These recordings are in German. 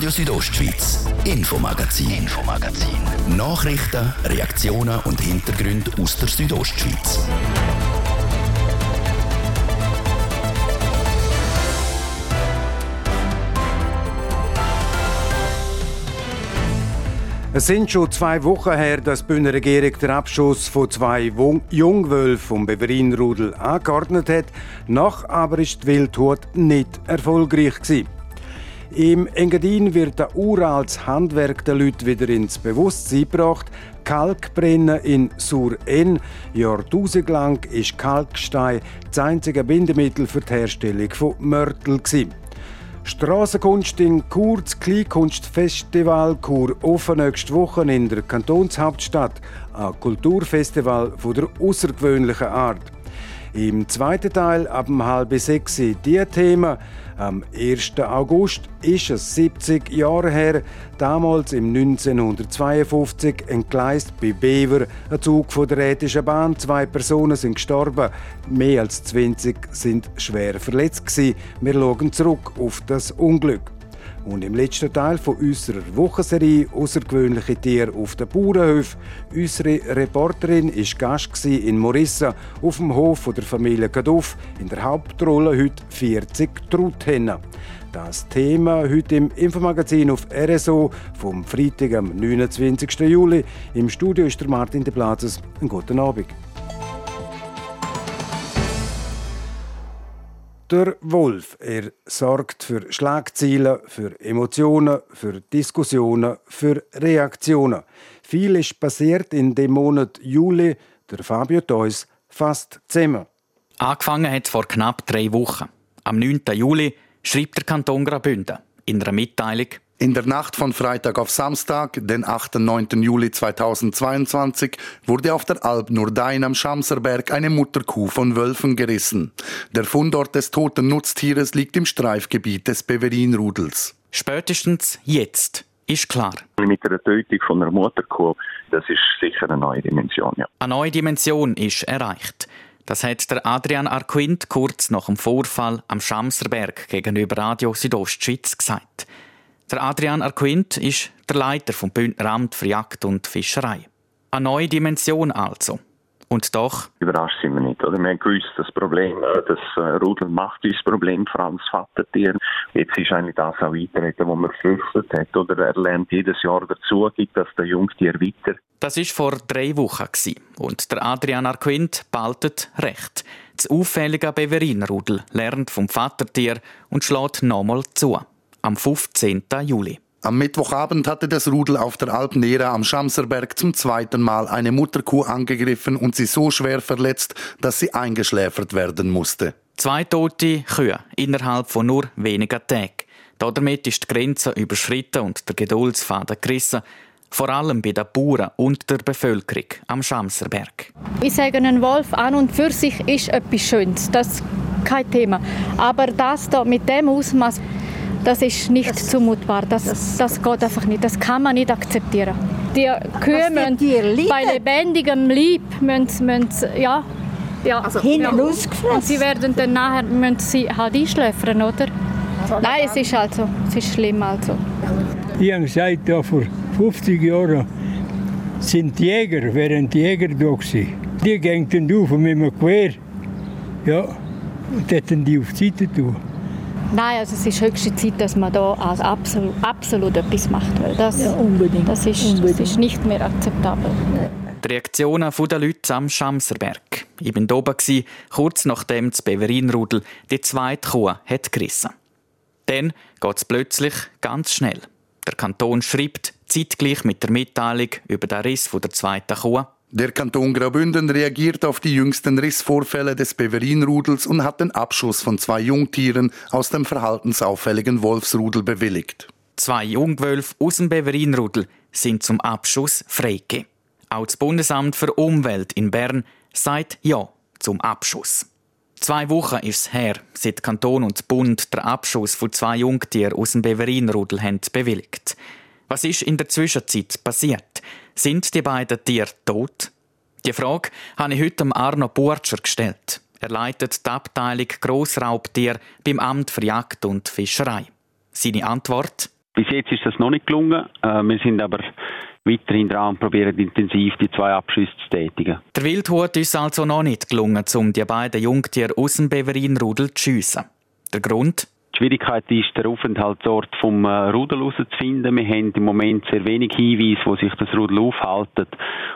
Radio Südostschweiz, Infomagazin, Infomagazin. Nachrichten, Reaktionen und Hintergründe aus der Südostschweiz. Es sind schon zwei Wochen her, dass die Bündner Regierung den Abschuss von zwei Jungwölfen vom Beverinrudel angeordnet hat. Noch aber ist die Wildhut nicht erfolgreich gewesen. Im Engadin wird ein uraltes Handwerk der Leute wieder ins Bewusstsein gebracht. Kalkbrennen in Sur-En. Jahrtausendlang ist Kalkstein das einzige Bindemittel für die Herstellung von Mörtel. Strassenkunst in Chur, das Kleinkunstfestival Chur offen nächste Woche in der Kantonshauptstadt. Ein Kulturfestival von der außergewöhnlichen Art. Im zweiten Teil ab halb sechs die Themen. Am 1. August ist es 70 Jahre her, damals im 1952 entgleist bei Bever ein Zug von der Rätischen Bahn. Zwei Personen sind gestorben, mehr als 20 sind schwer verletzt. Wir schauen zurück auf das Unglück. Und im letzten Teil von unserer Wochenserie «Außergewöhnliche Tiere auf den Bauernhöfen» unsere Reporterin war Gast in Morissa auf dem Hof der Familie Kaduff. In der Hauptrolle heute 40 Truthennen. Das Thema heute im Infomagazin auf RSO vom Freitag, am 29. Juli. Im Studio ist der Martin de Plazes. Einen guten Abend. Der Wolf, er sorgt für Schlagzeilen, für Emotionen, für Diskussionen, für Reaktionen. Viel ist passiert in dem Monat Juli. Der Fabio Theus fasst zusammen. Angefangen hat vor knapp drei Wochen. Am 9. Juli schreibt der Kanton Graubünden in einer Mitteilung in der Nacht von Freitag auf Samstag, den 8. und 9. Juli 2022, wurde auf der Alp Nurdain am Schamserberg eine Mutterkuh von Wölfen gerissen. Der Fundort des toten Nutztieres liegt im Streifgebiet des Beverinrudels. Spätestens jetzt ist klar. Mit der Tötung von einer Mutterkuh, das ist sicher eine neue Dimension. Ja. Eine neue Dimension ist erreicht. Das hat der Adrian Arquint kurz nach dem Vorfall am Schamserberg gegenüber Radio Südostschweiz gesagt. Der Adrian Arquint ist der Leiter vom Bündner Amt für Jagd und Fischerei. Eine neue Dimension also. Und doch. Überrascht sind wir nicht. Oder? Wir haben gewusst, das Problem, äh, das äh, Rudel macht uns Problem, vor allem das Vatertier. Jetzt ist eigentlich das auch eintreten, was man gefürchtet hat. Oder er lernt jedes Jahr dazu, gibt das der Jungtier weiter. Das war vor drei Wochen. Und der Adrian Arquint behaltet recht. Das auffällige Beverinrudel lernt vom Vatertier und schlägt nochmal zu am 15. Juli. Am Mittwochabend hatte das Rudel auf der Alp Nera am Schamserberg zum zweiten Mal eine Mutterkuh angegriffen und sie so schwer verletzt, dass sie eingeschläfert werden musste. Zwei tote Kühe innerhalb von nur wenigen Tagen. Damit ist die Grenze überschritten und der Geduldsfaden gerissen. Vor allem bei den Bauern und der Bevölkerung am Schamserberg. Ich sage, ein Wolf an und für sich ist etwas Schönes. Das ist kein Thema. Aber das hier mit dem Ausmaß das ist nicht das, zumutbar. Das, das, das, geht einfach nicht. Das kann man nicht akzeptieren. Die Kühe müssen bei lebendigem Lieb müssen, müssen, ja, ja, also, ja. Und sie werden dann nachher müssen sie halt einschläfern, oder? Nein, es ist also, es ist schlimm also. Ich habe gesagt, ja, vor 50 Jahren sind die Jäger, wären die Jäger da gewesen. Die gingen dann auf mit einem Gewehr. Ja, und hätten die auf die Seite tun. Nein, also es ist höchste Zeit, dass man da also absolut, absolut etwas macht. Weil das, ja, unbedingt. Das, ist, unbedingt. das ist nicht mehr akzeptabel. Die Reaktionen der Leute am Schamserberg. Ich war oben, kurz nachdem das Beverinrudel die zweite Kuh hat gerissen Dann geht es plötzlich ganz schnell. Der Kanton schreibt zeitgleich mit der Mitteilung über den Riss der zweiten Kuh der Kanton Graubünden reagiert auf die jüngsten Rissvorfälle des Beverinrudels und hat den Abschuss von zwei Jungtieren aus dem verhaltensauffälligen Wolfsrudel bewilligt. Zwei Jungwölfe aus dem Beverinrudel sind zum Abschuss freigegeben. Auch das Bundesamt für Umwelt in Bern sagt Ja zum Abschuss. Zwei Wochen ist es her, seit Kanton und Bund den Abschuss von zwei Jungtieren aus dem Beverinrudel haben bewilligt. Was ist in der Zwischenzeit passiert? Sind die beiden Tiere tot? Die Frage habe ich heute Arno Burtscher gestellt. Er leitet die Abteilung Grossraubtier beim Amt für Jagd und Fischerei. Seine Antwort? Bis jetzt ist das noch nicht gelungen. Äh, wir sind aber weiterhin dran und probieren intensiv die zwei Abschüsse zu tätigen. Der Wildhut ist also noch nicht gelungen, um die beiden Jungtiere aus dem Beverinrudel zu schiessen. Der Grund? Die Schwierigkeit ist, den Aufenthaltsort vom äh, Rudel herauszufinden. Wir haben im Moment sehr wenig Hinweise, wo sich das Rudel aufhalten.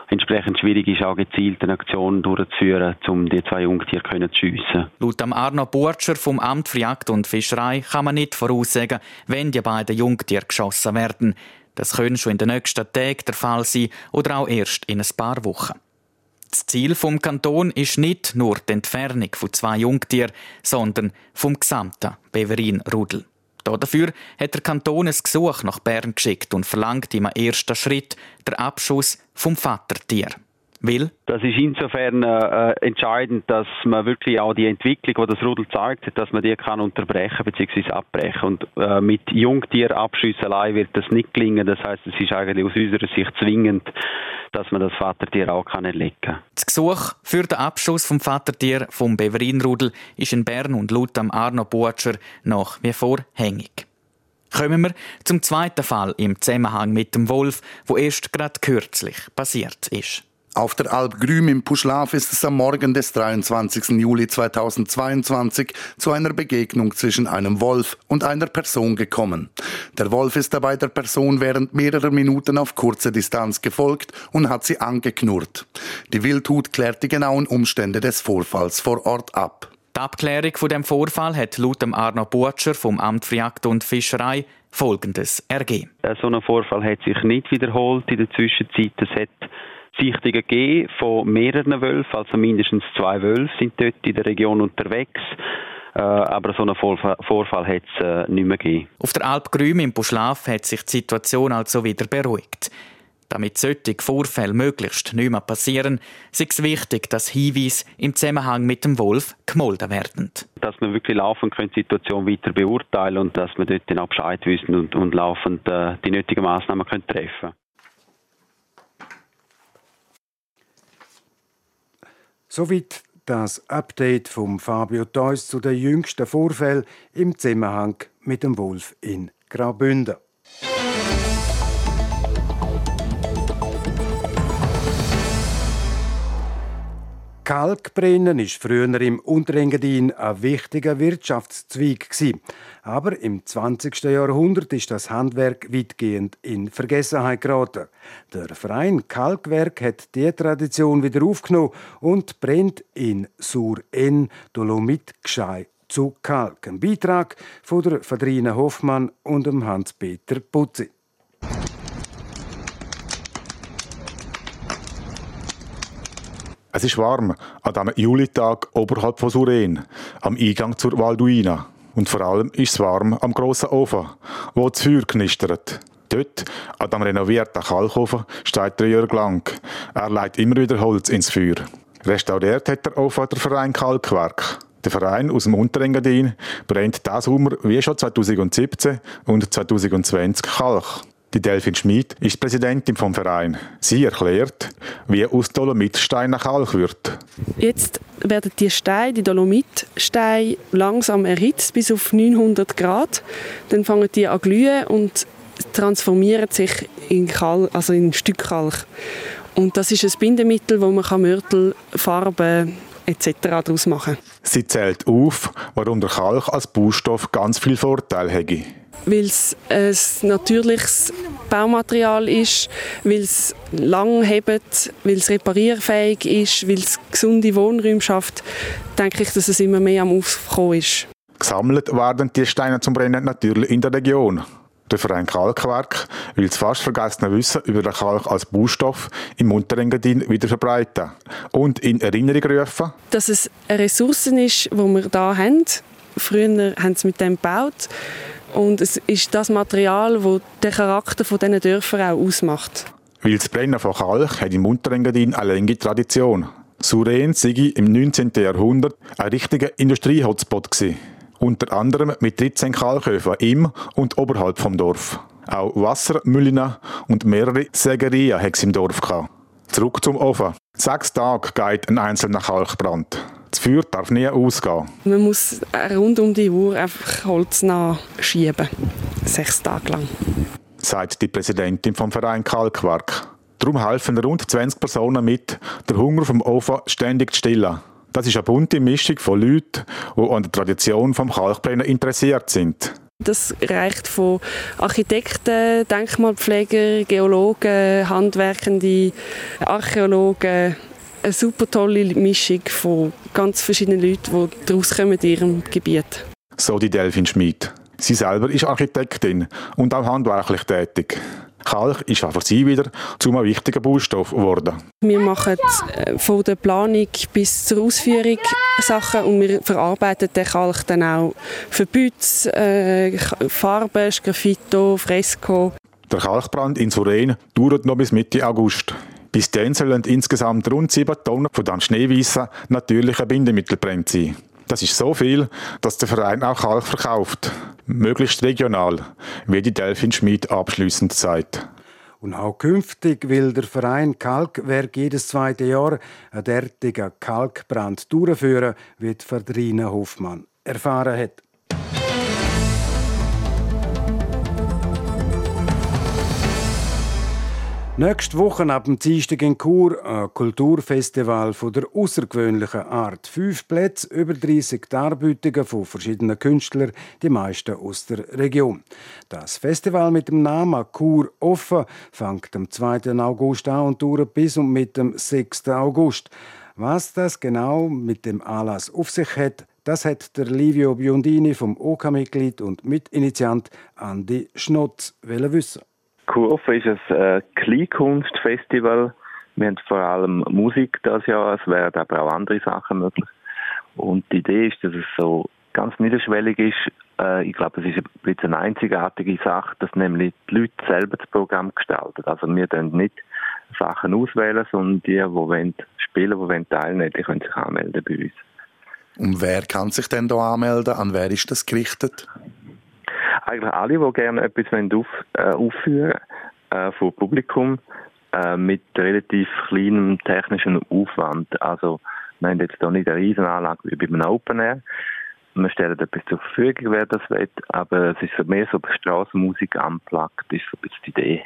Entsprechend schwierig ist auch gezielte Aktionen durchzuführen, um die zwei Jungtiere zu schiessen. Laut Arno Burtscher vom Amt für Jagd und Fischerei kann man nicht voraussagen, wenn die beiden Jungtiere geschossen werden. Das könnte schon in den nächsten Tagen der Fall sein oder auch erst in ein paar Wochen. Das Ziel vom Kanton ist nicht nur die Entfernung von zwei Jungtieren, sondern vom gesamten Beverin-Rudel. Dafür hat der Kanton ein Gesuch nach Bern geschickt und verlangt im ersten Schritt den Abschuss vom Vatertier. Will? Das ist insofern äh, entscheidend, dass man wirklich auch die Entwicklung, die das Rudel zeigt, dass man die kann unterbrechen bzw. abbrechen. Und äh, mit Jungtierabschüssen allein wird das nicht gelingen. Das heißt, es ist eigentlich aus unserer Sicht zwingend, dass man das Vatertier auch kann erlegen kann. Das Gesuch für den Abschuss vom Vatertier vom Beverinrudel ist in Bern und laut Arno Buatscher nach wie vor hängig. Kommen wir zum zweiten Fall im Zusammenhang mit dem Wolf, wo erst gerade kürzlich passiert ist. Auf der Alp Grüm im Puschlaf ist es am Morgen des 23. Juli 2022 zu einer Begegnung zwischen einem Wolf und einer Person gekommen. Der Wolf ist dabei der Person während mehrerer Minuten auf kurze Distanz gefolgt und hat sie angeknurrt. Die Wildhut klärt die genauen Umstände des Vorfalls vor Ort ab. Die Abklärung von dem Vorfall hat laut Arno Butscher vom Amt für Jagd und Fischerei Folgendes ergeben. So ein Vorfall hat sich nicht wiederholt in der Zwischenzeit. Es hat Sichtungen gegeben von mehreren Wölfen, also mindestens zwei Wölfe sind dort in der Region unterwegs. Äh, aber so einen Vorfall hat es äh, nicht mehr gegeben. Auf der Alp Grüm im Buschlaf hat sich die Situation also wieder beruhigt. Damit solche Vorfälle möglichst nicht mehr passieren, ist es wichtig, dass Hinweise im Zusammenhang mit dem Wolf gemolden werden. Dass wir wirklich laufend die Situation weiter beurteilen und dass wir dort dann auch Bescheid wissen und, und laufend äh, die nötigen Massnahmen treffen können. Soweit das Update vom Fabio Theus zu den jüngsten Vorfällen im Zusammenhang mit dem Wolf in Graubünden. Kalkbrennen ist früher im Unterengadin ein wichtiger Wirtschaftszweig Aber im 20. Jahrhundert ist das Handwerk weitgehend in Vergessenheit geraten. Der Verein Kalkwerk hat die Tradition wieder aufgenommen und brennt in Sur-En Dolomit geschei zu Kalk. Ein Beitrag von der Fadrina Hoffmann und Hans-Peter Putzi. Es ist warm an diesem Julitag oberhalb von Suren, am Eingang zur Valduina. Und vor allem ist es warm am grossen Ofen, wo das Feuer knistert. Dort, an dem renovierten Kalkofen, steht der Jörg Lang. Er legt immer wieder Holz ins Feuer. Restauriert hat der Ofen der Verein Kalkwerk. Der Verein aus dem Unterengadin brennt diesen Sommer wie schon 2017 und 2020 Kalk. Die Delfin Schmid ist Präsidentin vom Verein. Sie erklärt, wie aus Dolomitstein nach Kalk wird. Jetzt werden die Steine, die Dolomitsteine, langsam erhitzt bis auf 900 Grad. Dann fangen die an glühen und transformieren sich in, Kalk, also in Stück Kalk. Und das ist ein Bindemittel, wo man Mörtel, Farben etc. daraus machen kann. Sie zählt auf, warum der Kalk als Baustoff ganz viel Vorteile hätte weil es ein natürliches Baumaterial ist, weil es lang hebt, weil es reparierfähig ist, weil es gesunde Wohnräume schafft, denke ich, dass es immer mehr am Aufkommen ist. Gesammelt werden die Steine zum Brennen natürlich in der Region. Der Verein Kalkwerk will das fast vergessene Wissen über den Kalk als Baustoff im Unterengadin wieder verbreiten und in Erinnerung rufen, dass es eine Ressource ist, die wir hier haben. Früher haben sie mit dem gebaut und es ist das Material, das den Charakter von diesen Dörfern auch ausmacht. Weil das Brennen von Kalk hat im Unterengadin eine lange Tradition. Suren sei im 19. Jahrhundert ein richtiger Industrie-Hotspot Unter anderem mit 13 Kalkhöfen im und oberhalb vom Dorf. Auch Wassermühlen und mehrere Sägerien hat es im Dorf. Zurück zum Ofen. Sechs Tage geht ein einzelner Kalkbrand. Das Feuer darf nie ausgehen. Man muss rund um die Uhr einfach Holz nachschieben. sechs Tage lang. Sagt die Präsidentin vom Verein Kalkwerk. Darum helfen rund 20 Personen mit, den Hunger vom Ofen ständig zu stillen. Das ist eine bunte Mischung von Leuten, die an der Tradition vom Kalkbrennen interessiert sind. Das reicht von Architekten, Denkmalpfleger, Geologen, Handwerkende, Archäologen. Eine super tolle Mischung von ganz verschiedenen Leuten, die daraus kommen in ihrem Gebiet. So die Delfin Schmid. Sie selber ist Architektin und auch handwerklich tätig. Kalk ist auch für sie wieder zu einem wichtigen Baustoff geworden. Wir machen äh, von der Planung bis zur Ausführung Sachen und wir verarbeiten den Kalk dann auch für Bütz, äh, Farben, Graffito, Fresco. Der Kalkbrand in Suren dauert noch bis Mitte August. Bis dann sollen insgesamt rund 7 Tonnen von dem schneeweißen natürlichen Bindemittel brennt sein. Das ist so viel, dass der Verein auch Kalk verkauft. Möglichst regional, wie die Delfin Schmid abschließend sagt. Und auch künftig will der Verein Kalkwerk jedes zweite Jahr einen derartigen Kalkbrand durchführen, wie Verdrina Hofmann erfahren hat. Nächste Woche ab dem Dienstag in Chur ein Kulturfestival von der außergewöhnlichen Art. Fünf Plätze, über 30 Darbietungen von verschiedenen Künstlern, die meisten aus der Region. Das Festival mit dem Namen Chur offen fängt am 2. August an und dauert bis und mit dem 6. August. Was das genau mit dem Anlass auf sich hat, das hat der Livio Biondini vom OK-Mitglied und Mitinitiant Andi Schnotz wissen. Kurve ist ein äh, Kleinkunstfestival. Wir haben vor allem Musik das Jahr, es werden aber auch andere Sachen möglich. Und die Idee ist, dass es so ganz niederschwellig ist. Äh, ich glaube, es ist ein bisschen eine einzigartige Sache, dass nämlich die Leute selber das Programm gestalten. Also wir können nicht Sachen auswählen, sondern die, die wollen spielen, die wollen teilnehmen, die können sich anmelden bei uns. Und wer kann sich denn da anmelden? An wer ist das gerichtet? Eigentlich alle, die gerne etwas auf, äh, aufführen äh, vor Publikum äh, mit relativ kleinem technischen Aufwand. Also wir haben jetzt hier nicht eine Riesenanlage wie bei einem Open Air. Wir stellen etwas zur Verfügung, wer das will, aber es ist so mehr so Straßenmusik unplugged, ist so ein bisschen die Idee.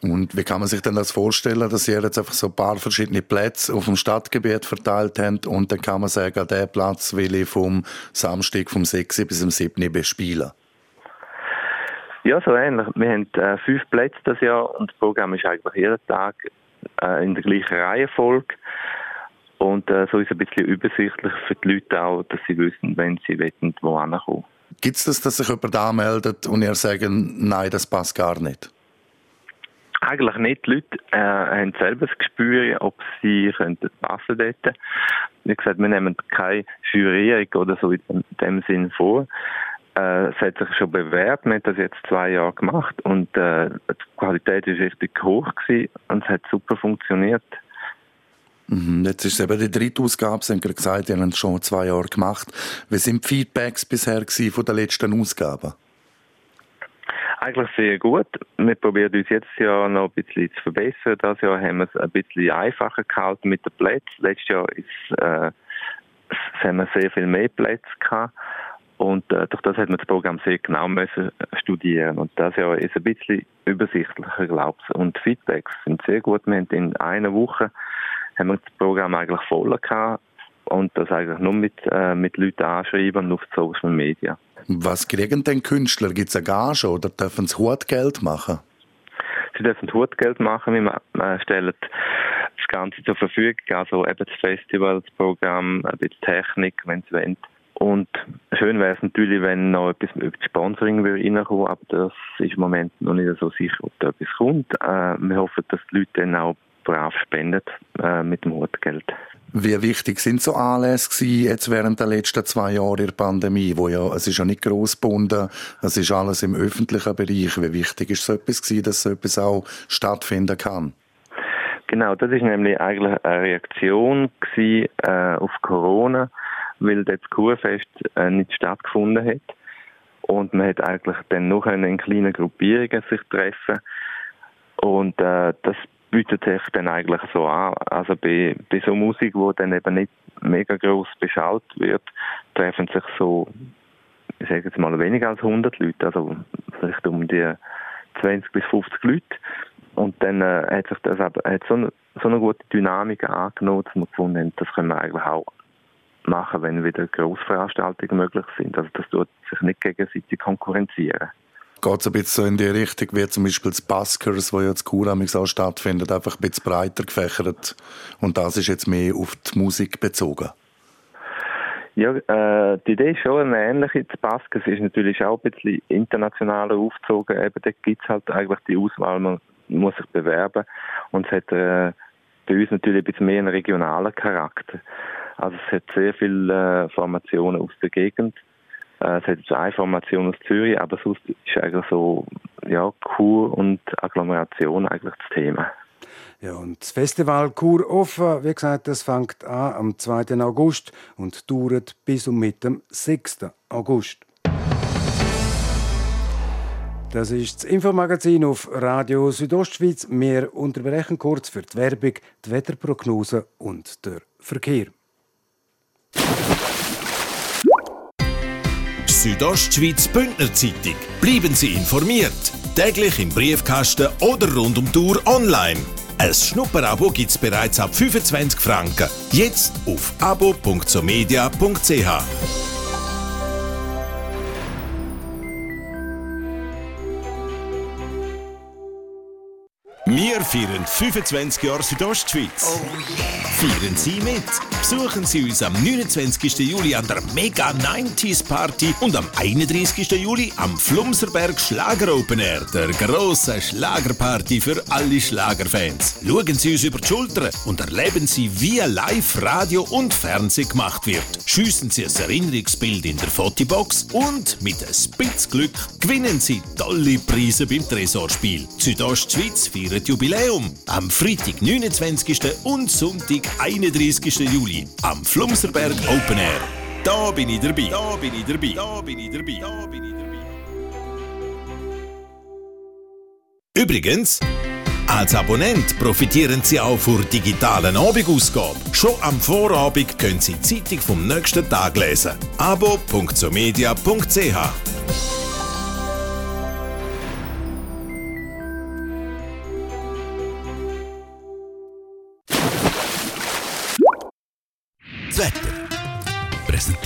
Und wie kann man sich denn das vorstellen, dass ihr jetzt einfach so ein paar verschiedene Plätze auf dem Stadtgebiet verteilt habt und dann kann man sagen, der Platz will ich vom Samstag vom 6. bis zum 7. bespielen? Ja, so ähnlich. Wir haben äh, fünf Plätze das Jahr und das Programm ist eigentlich jeden Tag äh, in der gleichen Reihenfolge. Und äh, so ist es ein bisschen übersichtlich für die Leute auch, dass sie wissen, wenn sie wollen, wo hinkommen. Gibt es das, dass sich jemand anmeldet und ihr sagen, nein, das passt gar nicht? Eigentlich nicht. Die Leute äh, haben selber das Gespür, ob sie könnten passen dort. Wie gesagt, wir nehmen keine Jurierung oder so in dem Sinn vor. Äh, es hat sich schon bewährt. Wir haben das jetzt zwei Jahre gemacht und äh, die Qualität ist richtig hoch gewesen und es hat super funktioniert. Mhm, jetzt ist es eben die dritte Ausgabe, Sie haben gesagt, Sie haben es schon zwei Jahre gemacht. Wie sind die Feedbacks bisher von der letzten Ausgabe? Eigentlich sehr gut. Wir probieren uns jetzt ja noch ein bisschen zu verbessern. Das Jahr haben wir es ein bisschen einfacher gehalten mit den Plätzen. Letztes Jahr ist, äh, haben wir sehr viel mehr Plätze gehabt. Und äh, durch das hat man das Programm sehr genau müssen studieren. Und das ja ist ein bisschen übersichtlicher, glaube ich. Und Feedbacks sind sehr gut. Wir haben in einer Woche haben wir das Programm eigentlich voll gehabt. Und das eigentlich nur mit, äh, mit Leuten anschreiben und auf Social Media. Was kriegen denn Künstler? Gibt es eine Gage oder dürfen sie Hutgeld machen? Sie dürfen Hutgeld machen. Wir stellen das Ganze zur Verfügung. Also eben das Festival, das Programm, ein bisschen Technik, wenn sie wollen. Und schön wäre es natürlich, wenn noch etwas das Sponsoring reinkommen aber das ist im Moment noch nicht so sicher, ob da etwas kommt. Äh, wir hoffen, dass die Leute dann auch brav spenden äh, mit dem Hutgeld. Wie wichtig sind so Anlässe jetzt während der letzten zwei Jahre der Pandemie, wo ja, es ist ja nicht gross gebunden, es ist alles im öffentlichen Bereich. Wie wichtig ist so etwas gewesen, dass so etwas auch stattfinden kann? Genau, das ist nämlich eigentlich eine Reaktion gewesen, äh, auf Corona weil das Kurfest äh, nicht stattgefunden hat. Und man hat eigentlich dann noch in kleinen Gruppierungen sich treffen. Und äh, das bietet sich dann eigentlich so an. Also bei, bei so Musik, wo dann eben nicht mega groß beschallt wird, treffen sich so ich sage jetzt mal weniger als 100 Leute, also vielleicht um die 20 bis 50 Leute. Und dann äh, hat sich das aber hat so, eine, so eine gute Dynamik angenommen, dass wir gefunden haben, das können wir eigentlich auch machen, wenn wieder Grossveranstaltungen möglich sind. Also das tut sich nicht gegenseitig konkurrenzieren. Geht es ein bisschen so in die Richtung, wie zum Beispiel das Buskers, wo ja das Kuramix auch stattfindet, einfach ein bisschen breiter gefächert und das ist jetzt mehr auf die Musik bezogen? Ja, äh, die Idee ist schon eine ähnliche. Das Baskers ist natürlich auch ein bisschen internationaler aufgezogen. Eben, da gibt es halt eigentlich die Auswahl, man muss sich bewerben und es hat äh, bei uns natürlich ein bisschen mehr einen regionalen Charakter. Also es hat sehr viele äh, Formationen aus der Gegend. Äh, es hat jetzt eine Formation aus Zürich, aber sonst ist eigentlich so ja, Kur und Agglomeration eigentlich das Thema. Ja, und das Festival Kur offen, wie gesagt, das fängt an am 2. August und dauert bis und mit dem 6. August. Das ist das Infomagazin auf Radio Südostschweiz. Wir unterbrechen kurz für die Werbung, die Wetterprognose und der Verkehr. Südostschweiz Bündner Zeitung. Bleiben Sie informiert. Täglich im Briefkasten oder rund um Tour online. Ein Schnupperabo gibt es bereits ab 25 Franken. Jetzt auf abo.somedia.ch. feiern 25 Jahre Südostschweiz. Oh yeah. Feiern Sie mit. Besuchen Sie uns am 29. Juli an der Mega 90s Party und am 31. Juli am Flumserberg Schlager Open Air, der grosse Schlagerparty für alle Schlagerfans. Schauen Sie uns über die Schulter und erleben Sie, wie live Radio und Fernsehen gemacht wird. Schiessen Sie ein Erinnerungsbild in der Fotobox und mit ein Spitzglück gewinnen Sie tolle Preise beim Tresorspiel. Südostschweiz feiert Jubiläum am Freitag, 29. und Sonntag, 31. Juli am Flumserberg Open Air. Da bin ich dabei. Da bin ich dabei. Da bin ich dabei. Da bin ich dabei. Übrigens, als Abonnent profitieren Sie auch von digitalen Abendausgabe. Schon am Vorabend können Sie die Zeitung vom nächsten Tag lesen. abo.somedia.ch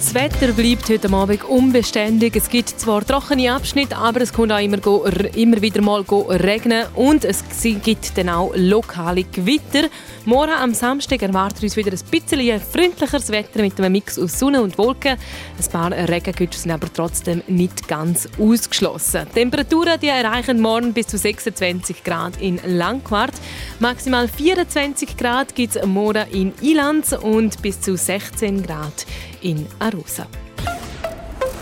Das Wetter bleibt heute Abend unbeständig. Es gibt zwar trockene Abschnitte, aber es kommt auch immer, immer wieder mal regnen und es gibt dann auch lokale Gewitter. Morgen am Samstag erwartet uns wieder ein bisschen freundlicheres Wetter mit einem Mix aus Sonne und Wolken. Ein paar Regengüter sind aber trotzdem nicht ganz ausgeschlossen. Die Temperaturen die erreichen morgen bis zu 26 Grad in Langquart. Maximal 24 Grad gibt es morgen in Ilanz und bis zu 16 Grad in Arosa.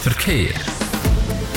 Verkehr.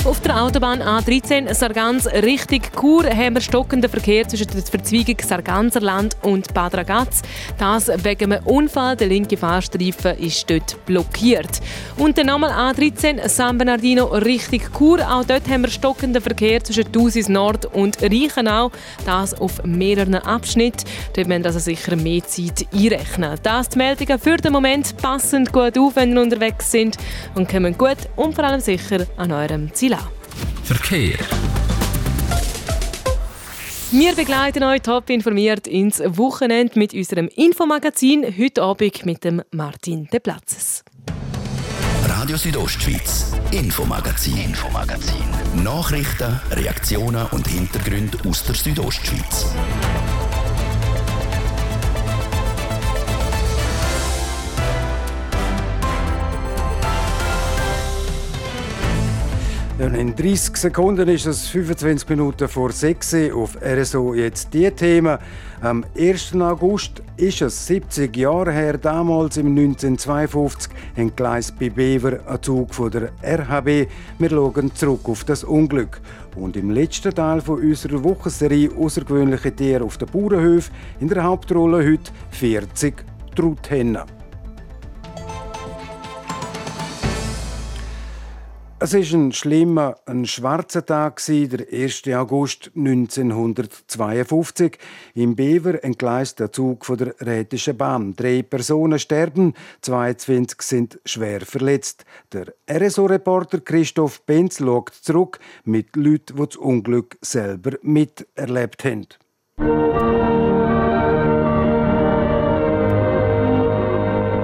Auf der Autobahn A13 Sargans Richtung Chur haben wir stockenden Verkehr zwischen der Verzweigung Sarganserland und Bad Ragaz. Das wegen einem Unfall. Der linke Fahrstreifen ist dort blockiert. Und dann nochmal A13 San Bernardino Richtung Chur. Auch dort haben wir stockenden Verkehr zwischen Thusis Nord und Reichenau. Das auf mehreren Abschnitten. Dort müssen also sicher mehr Zeit einrechnen. Das die Meldungen für den Moment passend gut auf, wenn ihr unterwegs sind und kommen gut und vor allem sicher an eurem Ziel an. Verkehr. Wir begleiten euch top informiert ins Wochenende mit unserem Infomagazin. Heute Abend mit dem Martin De Platzes. Radio Südostschweiz, Infomagazin, Infomagazin. Nachrichten, Reaktionen und Hintergründe aus der Südostschweiz. In 30 Sekunden ist es 25 Minuten vor 6 Uhr auf RSO jetzt die Themen. Am 1. August ist es 70 Jahre her, damals im 1952 entgleist bei Bever ein Zug von der RHB. Wir schauen zurück auf das Unglück. Und im letzten Teil von unserer Wochenserie «Außergewöhnliche Tiere auf den Bauernhöfen» in der Hauptrolle heute 40 Truthähne. Es ist ein schlimmer, ein schwarzer Tag der 1. August 1952. Im Bever entgleist der Zug von der Rätischen Bahn. Drei Personen sterben, 22 sind schwer verletzt. Der RSO-Reporter Christoph Benz schaut zurück mit Leuten, die das Unglück selber miterlebt haben.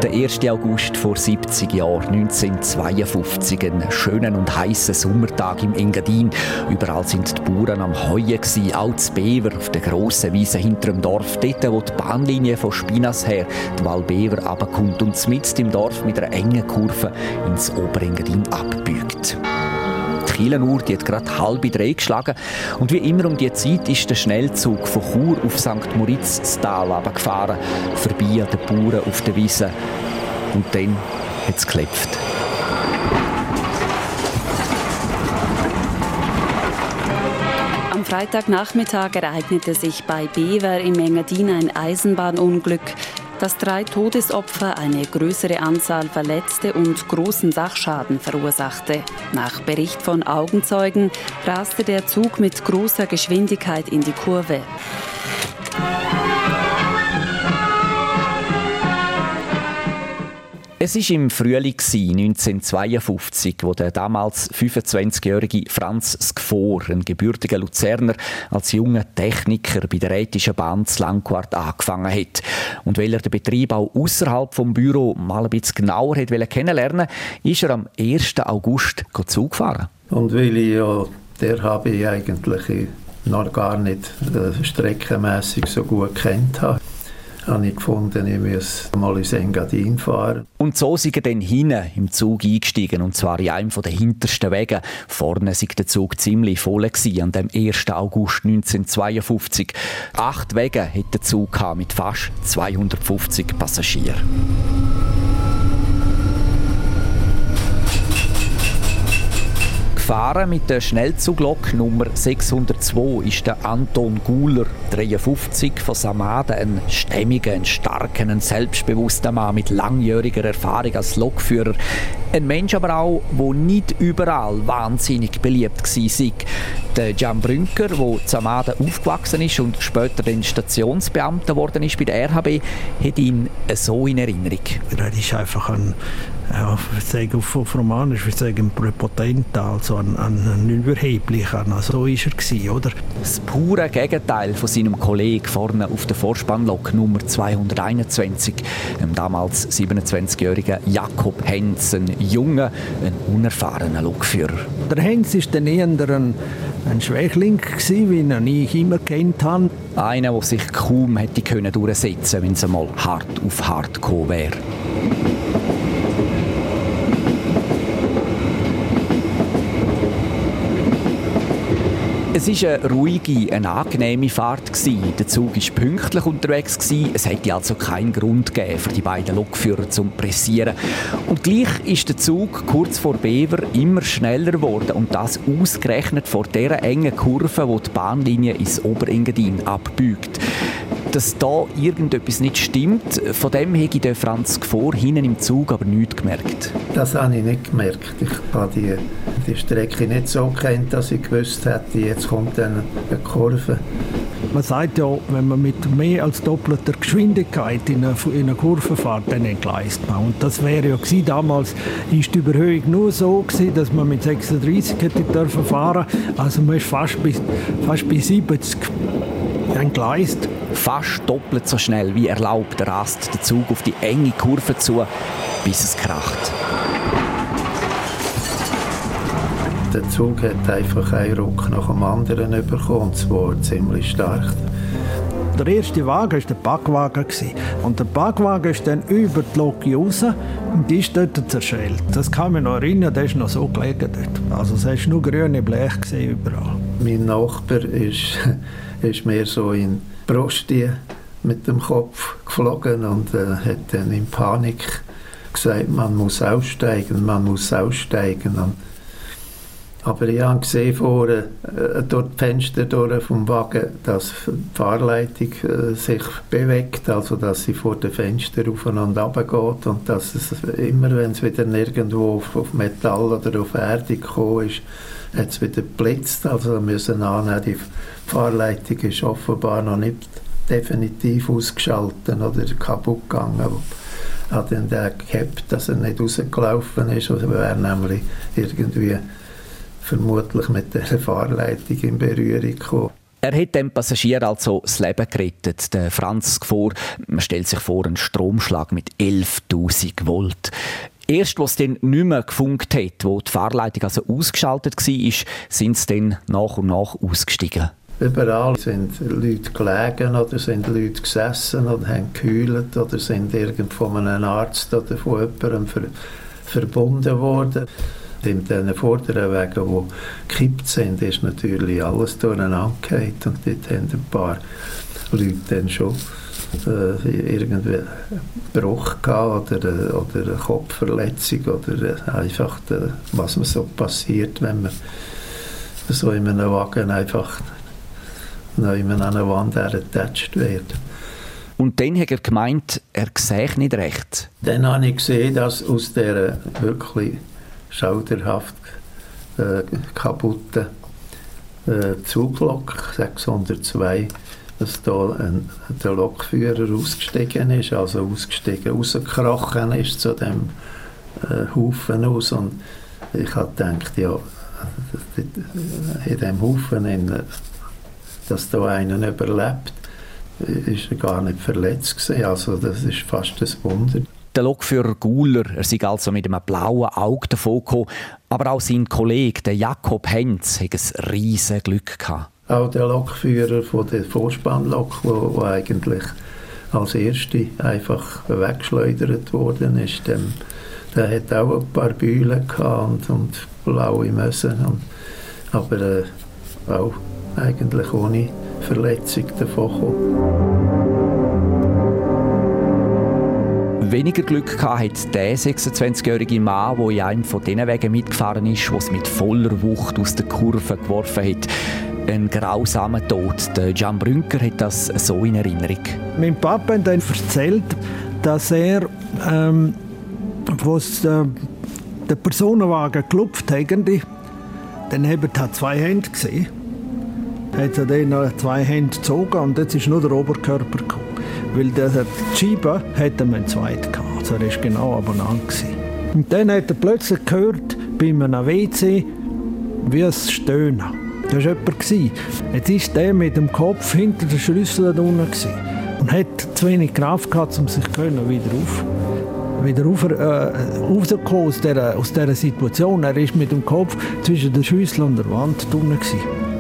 Der 1. August vor 70 Jahren, 1952, ein schöner und heißer Sommertag im Engadin. Überall sind die Bauern am Heuen auch zu Bever auf der grossen Wiese hinter dem Dorf, dort wo die Bahnlinie von Spinas her die Walbever abkommt und mitten im Dorf mit einer engen Kurve ins Oberengadin abbiegt. Die Kielenuhr die hat gerade halb drei geschlagen und wie immer um die Zeit ist der Schnellzug von Chur auf St. Moritz das Tal gefahren, vorbei an den Bauern auf der Wiese. Und dann hat es geklopft. Am Freitagnachmittag ereignete sich bei Bever im Engadin ein Eisenbahnunglück, das drei Todesopfer, eine größere Anzahl Verletzte und großen Sachschaden verursachte. Nach Bericht von Augenzeugen raste der Zug mit großer Geschwindigkeit in die Kurve. Es war im Frühling 1952, wo der damals 25-jährige Franz Skfor, ein gebürtiger Luzerner, als junger Techniker bei der Rätischen Bahn zu Langquart angefangen hat. Und weil er den Betrieb auch außerhalb vom Büro mal ein bisschen genauer hat kennenlernen ist er am 1. August Zug gefahren. Und weil ich ja, der habe ich eigentlich noch gar nicht äh, streckenmässig so gut kennt habe habe ich gefunden, ich muss mal ins Engadin fahren. Und so sind er dann hinten im Zug eingestiegen, und zwar in einem der hintersten Wege. Vorne war der Zug ziemlich voll gewesen, an dem 1. August 1952. Acht Wege hat der Zug mit fast 250 Passagieren. Gefahren mit der Schnellzuglok Nummer 602 ist der Anton Guler, 53 von Samaden, ein stämmiger, ein starker, ein selbstbewusster Mann mit langjähriger Erfahrung als Lokführer. Ein Mensch aber auch, der nicht überall wahnsinnig beliebt war. Der Jan Brünker, der in Samaden aufgewachsen ist und später dann Stationsbeamter geworden ist bei der RHB, hat ihn so in Erinnerung. Er ist einfach ein ich sage auf, auf Romanisch, ich sage präpotent, also ein, ein, ein überheblicher. Also so war er, gewesen, oder? Das pure Gegenteil von seinem Kollegen vorne auf der Vorspannlok Nummer 221, dem damals 27-jährigen Jakob Hens, ein junger, ein unerfahrener Lokführer. Der Hens war dann eher ein, ein Schwächling, gewesen, wie ich ihn immer kennt habe. Einer, der sich kaum hätte durchsetzen können, wenn es einmal hart auf hart gekommen wäre. Es war eine ruhige, eine angenehme Fahrt. Der Zug war pünktlich unterwegs. Es hätte also keinen Grund gegeben, für die beiden Lokführer zu pressieren. Und gleich ist der Zug kurz vor Bever immer schneller geworden. Und das ausgerechnet vor dieser engen Kurve, wo die Bahnlinie ins Oberengadin abbiegt dass da irgendetwas nicht stimmt. Von dem habe ich Franz vor hinten im Zug aber nichts gemerkt. Das habe ich nicht gemerkt. Ich habe die, die Strecke nicht so kennt, dass ich gewusst hätte, jetzt kommt dann eine Kurve. Man sagt ja, wenn man mit mehr als doppelter Geschwindigkeit in eine, in eine Kurve fährt, dann entgleist man. Und das wäre ja gewesen, damals ist die Überhöhung nur so gewesen, dass man mit 36 hätte dürfen fahren. Also man ist fast bis, fast bis 70 entgleist. Fast doppelt so schnell wie erlaubt rast der Zug auf die enge Kurve zu, bis es kracht. Der Zug hat einfach einen Ruck nach dem anderen bekommen, und zwar ziemlich stark. Der erste Wagen war der Backwagen. Und der Backwagen ist dann über die Loki raus und die ist dort zerschellt. Das kann mich noch erinnern, der ist noch so gelegen dort. Also es war nur grüne Blech überall. Mein Nachbar ist, ist mehr so in Brostie mit dem Kopf geflogen und äh, hat dann in Panik gesagt, man muss aussteigen, man muss aussteigen. Und Aber ich habe gesehen vorne, äh, durch Fenster durch vom Wagen, dass die Fahrleitung äh, sich bewegt, also dass sie vor den Fenstern aufeinander runtergeht und dass es immer, wenn es wieder nirgendwo auf, auf Metall oder auf Erde gekommen ist, hat es wieder geblitzt. Also wir müssen annehmen, die Fahrleitung ist offenbar noch nicht definitiv ausgeschaltet oder kaputt gegangen hat dann der gehabt, dass er nicht rausgelaufen ist. Also wäre nämlich irgendwie vermutlich mit der Fahrleitung in Berührung gekommen. Er hat dem Passagier also das Leben gerettet. Der Franz vor, man stellt sich vor, einen Stromschlag mit 11.000 Volt. Erst, was dann nicht mehr gefunkt hat, wo die Fahrleitung also ausgeschaltet war, sind sie dann nach und nach ausgestiegen. Überall sind Leute gelegen oder sind Leute gesessen oder haben gekühlt oder sind irgend von einem Arzt oder von jemandem ver verbunden worden. In diesen vorderen Wegen, die gekippt sind, ist natürlich alles durcheinander und dort haben ein paar Leute dann schon äh, irgendwie Bruch gehabt oder, oder eine Kopfverletzung oder äh, einfach, äh, was man so passiert, wenn man so in einem Wagen einfach an einer Wand ertatscht wird. Und dann hat er gemeint, er sehe nicht recht. Dann habe ich gesehen, dass aus dieser wirklich schauderhaft äh, kaputten äh, Zuglok 602 dass da ein, der Lokführer ausgestiegen ist, also ausgestiegen, rausgekrochen ist zu dem äh, Haufen aus und ich habe gedacht, ja, in dem Haufen, in, dass da einer überlebt, ist er gar nicht verletzt gewesen. Also das ist fast ein Wunder. Der Lokführer Guler, er sei also mit einem blauen Auge davon gekommen, aber auch sein Kollege, der Jakob Henz, hat ein riesiges Glück gehabt. Auch der Lokführer von der Vorspannlok, der eigentlich als Erste einfach weggeschleudert worden ist, dem, der hat auch ein paar Bühlen und, und blaue Mösen, und, aber äh, auch eigentlich ohne Verletzung davon gekommen. Weniger Glück gehabt hat der 26-jährige Mann, der in einem von diesen Wegen mitgefahren ist, was mit voller Wucht aus der Kurve geworfen hat. Ein grausamer Tod. Der Jan Brünker hat das so in Erinnerung. Mein Papa hat dann erzählt, dass er, ähm, was äh, der Personenwagen geklopft hat, dann haben er zwei Hände gesehen hat er dann zwei Hände gezogen und jetzt ist nur der Oberkörper gekommen. Weil der, die Scheibe hatte man zweit gehabt. Also er war genau abeinander. Und dann hat er plötzlich gehört, bei einem WC, wie es stöhnen. Das war jemand. Jetzt war der mit dem Kopf hinter der Schlüssel da unten und hat zu wenig Kraft gehabt, um sich wieder auf wieder rauf, äh, rauszukommen aus dieser, aus dieser Situation. Er war mit dem Kopf zwischen der Schüssel und der Wand drinnen.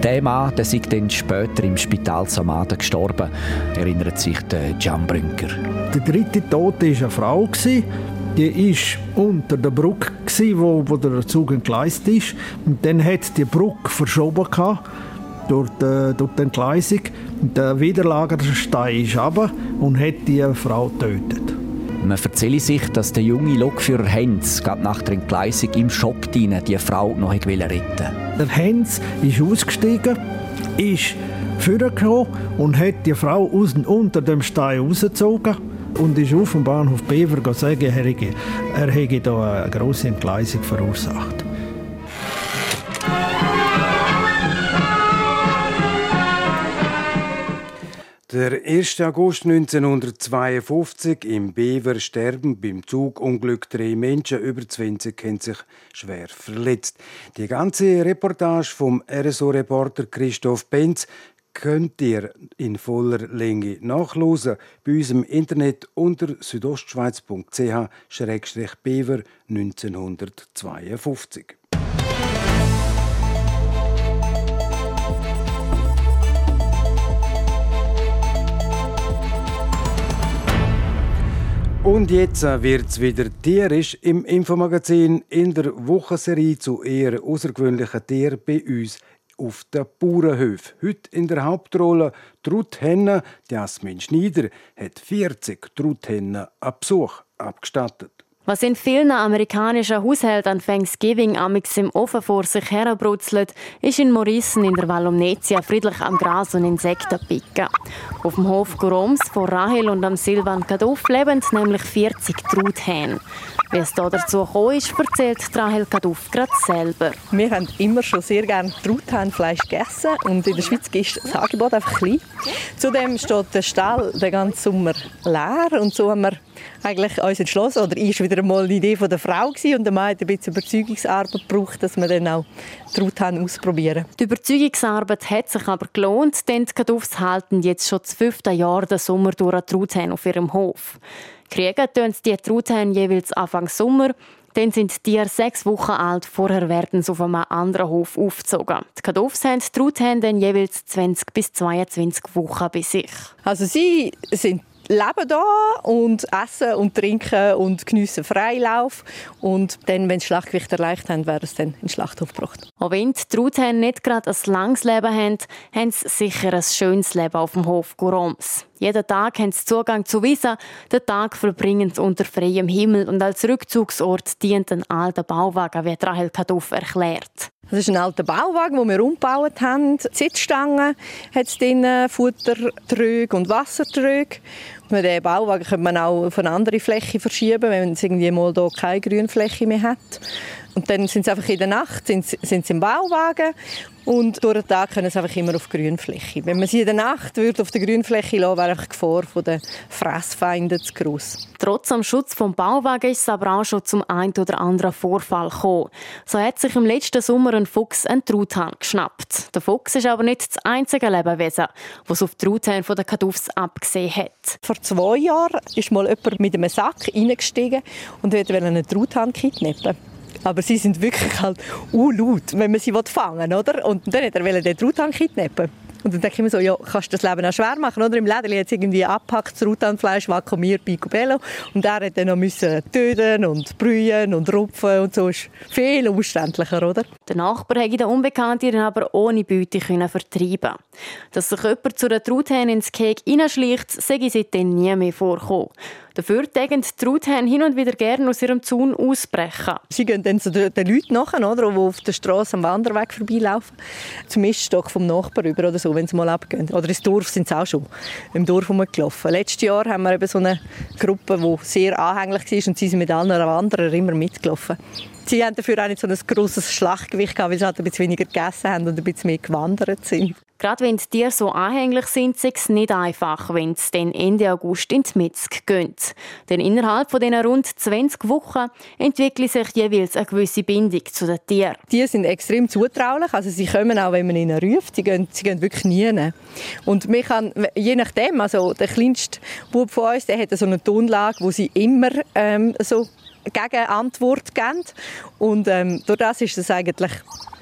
Der Mann der ist dann später im Spital Samaden gestorben, erinnert sich der Jan Brünker. Der dritte Tote war eine Frau. Die war unter der Brücke, wo, wo der Zug entgleist ist. Und dann hat die Brücke verschoben durch die, durch die Entgleisung. Der Widerlagerstein ist runter und hat die Frau getötet. Man erzähle sich, dass der junge Lokführer Hens gerade nach der Entgleisung im Shop die Frau noch retten wollte. Der Hens ist ausgestiegen, ist vorgekommen und hat die Frau aus unter dem Stein rausgezogen und ist auf dem Bahnhof Bever gesagt, er hätte, er da eine grosse Entgleisung verursacht. Der 1. August 1952 im Bever sterben beim Zugunglück drei Menschen, über 20 haben sich schwer verletzt. Die ganze Reportage vom RSO-Reporter Christoph Benz könnt ihr in voller Länge nachlesen bei uns im Internet unter südostschweiz.ch-bever 1952. Und jetzt äh, wird es wieder tierisch im Infomagazin in der Wochenserie zu eher außergewöhnlichen Tieren bei uns auf den Bauernhöfen. Heute in der Hauptrolle Truthenne. Jasmin Schneider hat 40 Truthennen an Besuch abgestattet. Was in vielen amerikanischen Haushalten an Thanksgiving amix im Ofen vor sich herbrutzelt, ist in Morissen in der Vallomnetia friedlich am Gras und Insekten picken. Auf dem Hof Goroms von Rahel und am Silvan Kaduff leben nämlich 40 Truthähne. Wie es dazu gekommen ist, erzählt Rahel Kaduff gerade selber. Wir haben immer schon sehr gerne Truthahnfleisch gegessen und in der Schweiz ist das Angebot einfach klein. Zudem steht der Stall den ganzen Sommer leer und so haben wir eigentlich uns entschlossen, oder ist wieder einmal eine Idee von der Frau gewesen, und der Mann hat ein bisschen Überzeugungsarbeit gebraucht, dass wir dann auch Truthahn ausprobieren. Die Überzeugungsarbeit hat sich aber gelohnt, denn die Kaduffs halten jetzt schon das fünfte Jahr den Sommer durch Truthahn auf ihrem Hof. Kriegen tun die Truthähne jeweils Anfang Sommer. Dann sind die Tiere sechs Wochen alt, vorher werden sie auf einem anderen Hof aufgezogen. Die Kartoffs haben die Truthähne jeweils 20 bis 22 Wochen bei sich. Also sie sind leben da und essen und trinken und geniessen Freilauf. Und dann, wenn sie Schlachtgewicht erreicht haben, werden sie dann in den Schlachthof gebracht. Auch wenn die Truthähne nicht gerade ein langes Leben haben, haben sie sicher ein schönes Leben auf dem Hof Goroms. Jeden Tag haben sie Zugang zu Wiesen. Den Tag verbringen sie unter freiem Himmel und als Rückzugsort dient ein alter Bauwagen, wie Rahel Kaduff erklärt. Das ist ein alter Bauwagen, den wir umgebaut haben. Sitzstangen hat es drin, Futtertröge und Wassertröge. Mit diesem Bauwagen könnte man auch auf eine andere Fläche verschieben, wenn es irgendwie mal hier keine Grünfläche mehr hat. Und dann sind sie einfach in der Nacht sind, sind sie im Bauwagen und durch den Tag können sie einfach immer auf Grünfläche. Wenn man sie in der Nacht würde auf der Grünfläche lassen, wäre die Gefahr der Fressfeinde zu groß. Trotz am Schutz vom Bauwagen ist es aber auch schon zum einen oder anderen Vorfall gekommen. So hat sich im letzten Sommer ein Fuchs einen Truthahn geschnappt. Der Fuchs ist aber nicht das einzige Lebewesen, das auf die Truthahn von den Kaduffs abgesehen hat. Vor zwei Jahren ist mal jemand mit einem Sack reingestiegen und wollte einen Truthahn kidnappen. Aber sie sind wirklich halt uh, laut, wenn man sie fangen will, oder? Und dann hat er den Truthahn kidnappen. Und dann denke ich mir so, ja, kannst du das Leben auch schwer machen, oder? Im Läden jetzt irgendwie abpackt, Ruthahnfleisch, vakuumiert, picobello. Und er hat dann noch töten und brühen und rupfen und so. ist viel umständlicher, oder? Der Nachbar hätte den Unbekannten aber ohne Beute vertreiben Dass sich jemand zu der Truthähne ins Keg hineinschleicht, sei seitdem nie mehr vorkommen. Dafür degen die Truthähne hin und wieder gerne aus ihrem Zaun ausbrechen. Sie gehen dann zu den Leuten nach, oder, die auf der Straße am Wanderweg vorbeilaufen, zum Miststock vom Nachbar über oder so, wenn sie mal abgehen. Oder ins Dorf sind sie auch schon im Dorf rumgelaufen. Letztes Jahr haben wir eben so eine Gruppe, die sehr anhänglich war und sie sind mit allen Wanderern immer mitgelaufen. Sie haben dafür auch nicht so ein grosses Schlachtgewicht gehabt, weil sie halt ein bisschen weniger gegessen haben und ein bisschen mehr gewandert sind. Gerade wenn die Tiere so anhänglich sind, ist es nicht einfach, wenn es dann Ende August ins Metzg gehen. Denn innerhalb von diesen rund 20 Wochen entwickelt sich jeweils eine gewisse Bindung zu den Tieren. Die sind extrem zutraulich, also sie kommen auch, wenn man ihnen ruft, sie gehen, sie gehen wirklich nie hin. Und man kann, je nachdem, also der kleinste Bub von uns, der hat so eine Tonlage, wo sie immer ähm, so gegen Antwort geben. Und ähm, durch das ist es eigentlich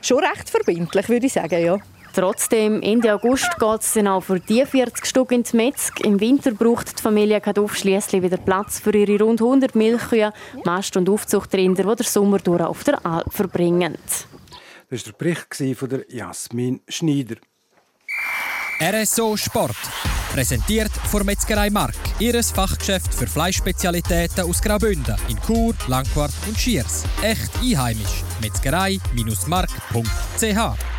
schon recht verbindlich, würde ich sagen, ja. Trotzdem, Ende August geht es dann auch für die 40 Stück ins Metzg. Im Winter braucht die Familie Kaduff schliesslich wieder Platz für ihre rund 100 Milchkühe, Mast- und Aufzuchtrinder, die den Sommer durch auf der Alp verbringen. Das war der Bericht von der Jasmin Schneider. RSO Sport. Präsentiert von Metzgerei Mark. Ihres Fachgeschäft für Fleischspezialitäten aus Graubünden in Chur, Langquart und Schiers. Echt einheimisch. Metzgerei-mark.ch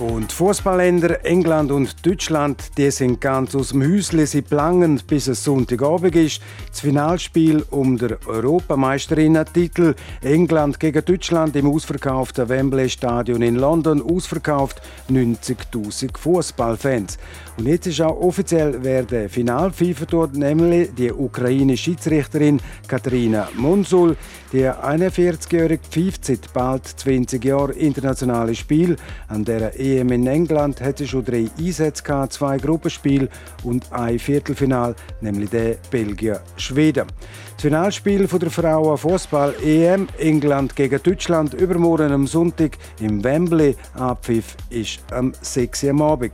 und Fußballländer England und Deutschland, die sind ganz aus dem Häusle. Sie planen, bis es Sonntagabend ist. Das Finalspiel um den Europameisterinn-Titel. England gegen Deutschland im ausverkauften Wembley Stadion in London. Ausverkauft 90.000 Fußballfans. Und jetzt ist auch offiziell, wer der Finalpfeifer dort, nämlich die ukrainische Schiedsrichterin Katarina Monsul. Die 41-jährige pfeift seit bald 20 Jahren internationale Spiel. An der EM in England hatte schon drei Einsätze gehabt, zwei Gruppenspiele und ein Viertelfinal, nämlich der Belgien-Schweden. Das Finalspiel der Frauen Fußball EM England gegen Deutschland übermorgen am Sonntag im Wembley. Abpfiff ist am 6. Uhr Abend.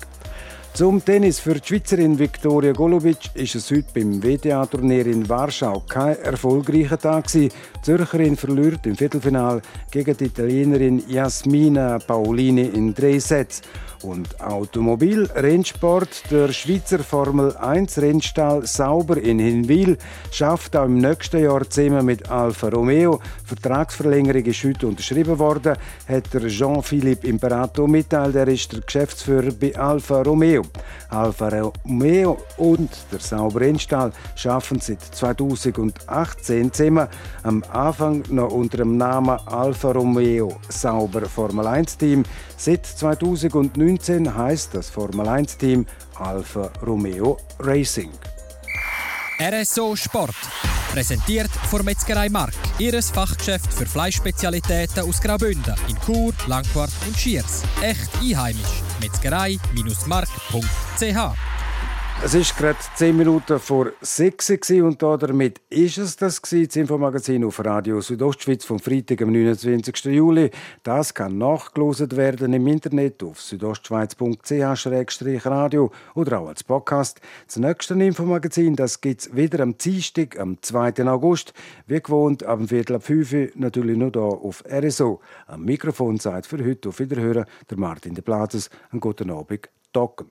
Zum Tennis für die Schweizerin Viktoria Golubic ist es heute beim WTA-Turnier in Warschau kein erfolgreicher Tag gewesen. Die Zürcherin verliert im Viertelfinal gegen die Italienerin Jasmina Paolini in drei Sätzen. Und Automobil, Rennsport, der Schweizer Formel 1 Rennstall Sauber in Hinwil schafft auch im nächsten Jahr zusammen mit Alfa Romeo. Vertragsverlängerung ist heute unterschrieben worden, hat der Jean-Philippe Imperato mitteilt. Er ist der Geschäftsführer bei Alfa Romeo. Alfa Romeo und der Sauber Rennstall schaffen seit 2018 zusammen. Am Anfang noch unter dem Namen Alfa Romeo Sauber Formel 1 Team. Seit 2009 2019 heißt das Formel 1-Team Alfa Romeo Racing. RSO Sport. Präsentiert von Metzgerei Mark. Ihres Fachgeschäft für Fleischspezialitäten aus Graubünden in Chur, Langquart und Schiers. Echt einheimisch. Metzgerei-mark.ch es ist gerade zehn Minuten vor sechs und damit ist es das das Infomagazin auf Radio Südostschweiz vom Freitag, am 29. Juli. Das kann nachgelost werden im Internet auf südostschweiz.ch-radio oder auch als Podcast. Das nächste Infomagazin, gibt es wieder am Dienstag, am 2. August. Wie gewohnt, am Viertel ab 5 natürlich nur hier auf RSO. Am Mikrofon seid für heute auf Wiederhören der Martin de Plazes. Einen guten Abend, Docken.